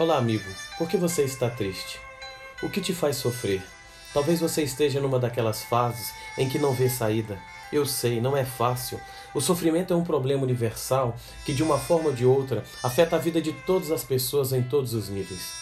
Olá, amigo. Por que você está triste? O que te faz sofrer? Talvez você esteja numa daquelas fases em que não vê saída. Eu sei, não é fácil. O sofrimento é um problema universal que, de uma forma ou de outra, afeta a vida de todas as pessoas em todos os níveis.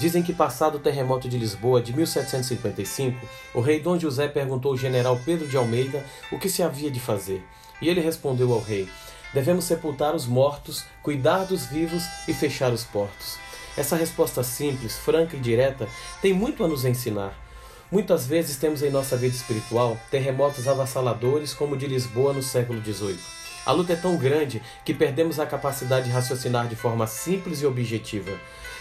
Dizem que, passado o terremoto de Lisboa de 1755, o rei Dom José perguntou ao general Pedro de Almeida o que se havia de fazer. E ele respondeu ao rei: Devemos sepultar os mortos, cuidar dos vivos e fechar os portos. Essa resposta simples, franca e direta tem muito a nos ensinar. Muitas vezes temos em nossa vida espiritual terremotos avassaladores como o de Lisboa no século XVIII. A luta é tão grande que perdemos a capacidade de raciocinar de forma simples e objetiva.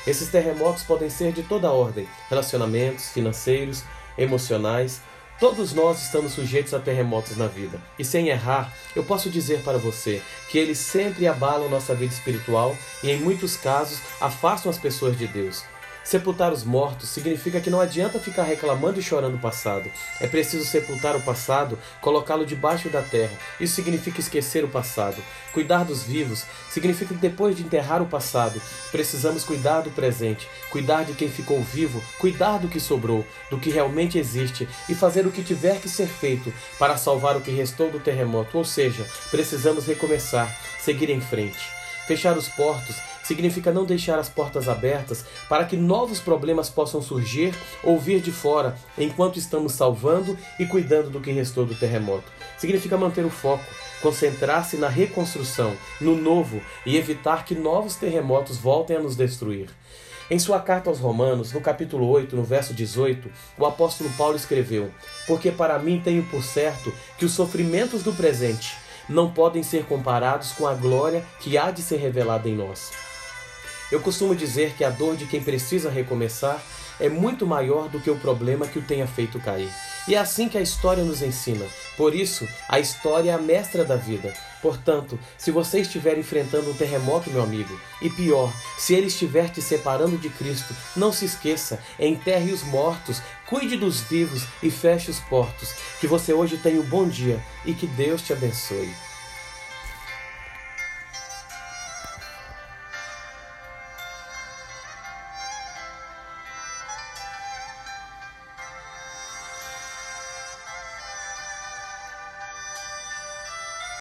Esses terremotos podem ser de toda ordem: relacionamentos, financeiros, emocionais, Todos nós estamos sujeitos a terremotos na vida. E sem errar, eu posso dizer para você que eles sempre abalam nossa vida espiritual e, em muitos casos, afastam as pessoas de Deus. Sepultar os mortos significa que não adianta ficar reclamando e chorando o passado. É preciso sepultar o passado, colocá-lo debaixo da terra. Isso significa esquecer o passado. Cuidar dos vivos significa que depois de enterrar o passado, precisamos cuidar do presente, cuidar de quem ficou vivo, cuidar do que sobrou, do que realmente existe e fazer o que tiver que ser feito para salvar o que restou do terremoto. Ou seja, precisamos recomeçar, seguir em frente. Fechar os portos significa não deixar as portas abertas para que novos problemas possam surgir ou vir de fora enquanto estamos salvando e cuidando do que restou do terremoto. Significa manter o foco, concentrar-se na reconstrução, no novo e evitar que novos terremotos voltem a nos destruir. Em sua carta aos Romanos, no capítulo 8, no verso 18, o apóstolo Paulo escreveu: Porque para mim tenho por certo que os sofrimentos do presente não podem ser comparados com a glória que há de ser revelada em nós. Eu costumo dizer que a dor de quem precisa recomeçar é muito maior do que o problema que o tenha feito cair. E é assim que a história nos ensina. Por isso, a história é a mestra da vida. Portanto, se você estiver enfrentando um terremoto, meu amigo, e pior, se ele estiver te separando de Cristo, não se esqueça, enterre os mortos, cuide dos vivos e feche os portos. Que você hoje tenha um bom dia e que Deus te abençoe.